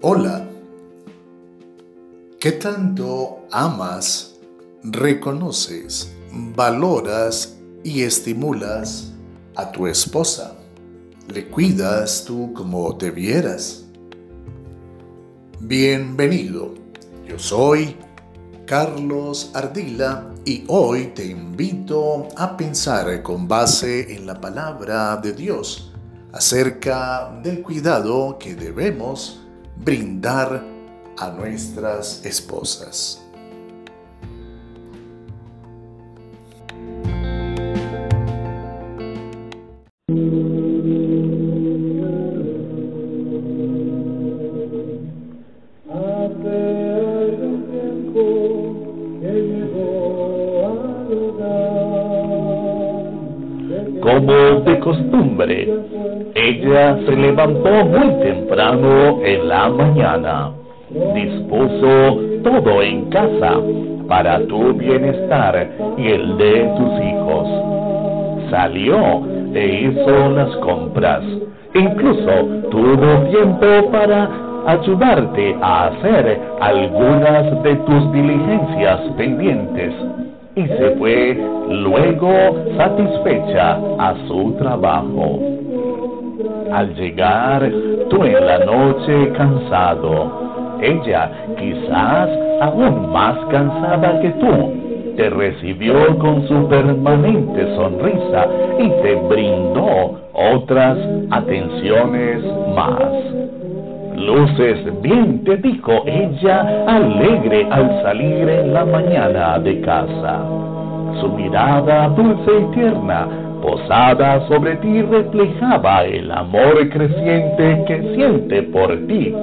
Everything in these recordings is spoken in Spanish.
Hola. ¿Qué tanto amas, reconoces, valoras y estimulas a tu esposa? ¿Le cuidas tú como debieras? Bienvenido. Yo soy Carlos Ardila y hoy te invito a pensar con base en la palabra de Dios acerca del cuidado que debemos brindar a nuestras esposas. De costumbre, ella se levantó muy temprano en la mañana, dispuso todo en casa para tu bienestar y el de tus hijos. Salió e hizo las compras. Incluso tuvo tiempo para ayudarte a hacer algunas de tus diligencias pendientes fue luego satisfecha a su trabajo. Al llegar tú en la noche cansado, ella quizás aún más cansada que tú, te recibió con su permanente sonrisa y te brindó otras atenciones más. Luces bien, te dijo ella, alegre al salir en la mañana de casa. Su mirada dulce y tierna, posada sobre ti, reflejaba el amor creciente que siente por ti,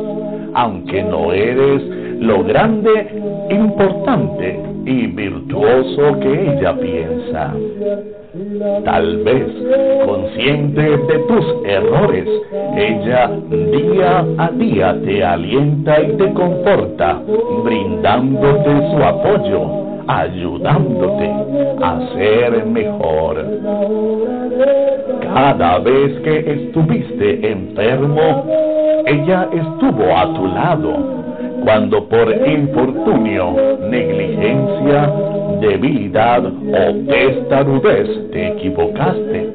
aunque no eres lo grande, importante y virtuoso que ella piensa. Tal vez, consciente de tus errores, ella día a día te alienta y te conforta, brindándote su apoyo, ayudándote a ser mejor. Cada vez que estuviste enfermo, ella estuvo a tu lado cuando por infortunio, negligencia, debilidad o testarudez te equivocaste,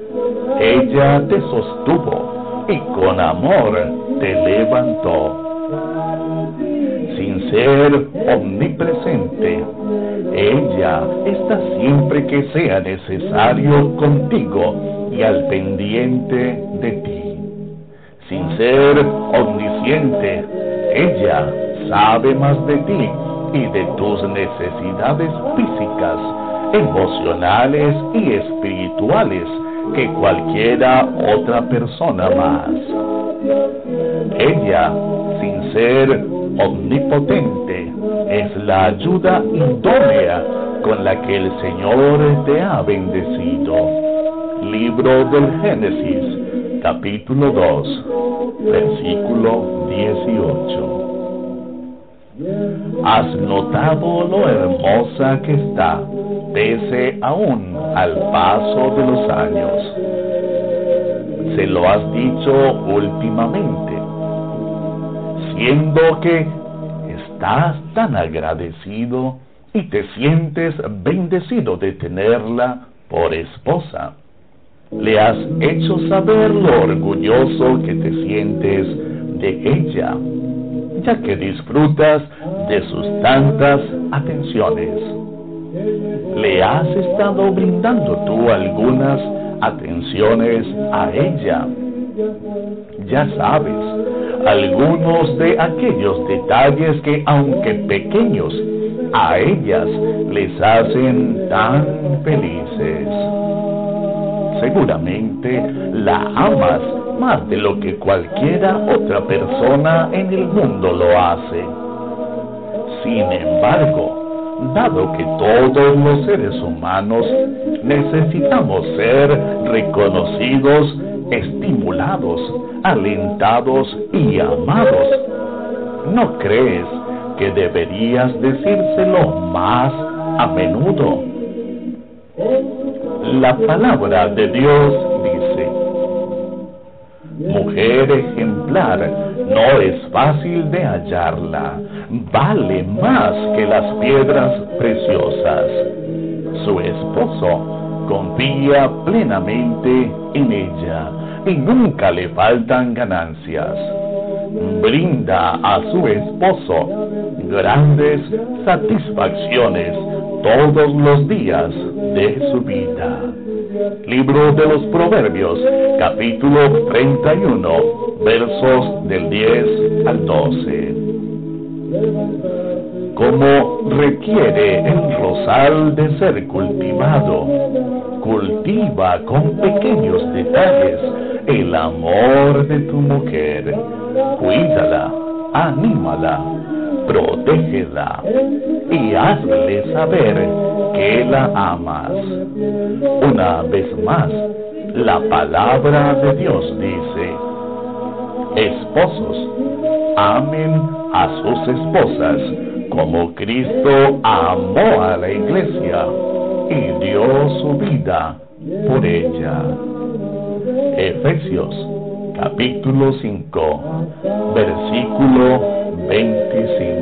ella te sostuvo y con amor te levantó. Sin ser omnipresente, ella está siempre que sea necesario contigo y al pendiente de ti. Sin ser omnisciente, ella sabe más de ti y de tus necesidades físicas, emocionales y espirituales que cualquiera otra persona más. Ella, sin ser omnipotente, la ayuda idónea con la que el Señor te ha bendecido. Libro del Génesis, capítulo 2, versículo 18. Has notado lo hermosa que está, pese aún al paso de los años. Se lo has dicho últimamente, siendo que estás tan agradecido y te sientes bendecido de tenerla por esposa. Le has hecho saber lo orgulloso que te sientes de ella ya que disfrutas de sus tantas atenciones. ¿Le has estado brindando tú algunas atenciones a ella? Ya sabes, algunos de aquellos detalles que aunque pequeños, a ellas les hacen tan felices. Seguramente la amas más de lo que cualquiera otra persona en el mundo lo hace. Sin embargo, dado que todos los seres humanos necesitamos ser reconocidos, estimulados, alentados y amados, ¿no crees que deberías decírselo más a menudo? La palabra de Dios Mujer ejemplar, no es fácil de hallarla, vale más que las piedras preciosas. Su esposo confía plenamente en ella y nunca le faltan ganancias. Brinda a su esposo grandes satisfacciones todos los días de su vida. Libro de los Proverbios, capítulo 31, versos del 10 al 12. Como requiere el rosal de ser cultivado, cultiva con pequeños detalles el amor de tu mujer. Cuídala, anímala, protégela y hazle saber que la amas. Una vez más, la palabra de Dios dice, esposos, amen a sus esposas como Cristo amó a la iglesia y dio su vida por ella. Efesios capítulo 5, versículo 25.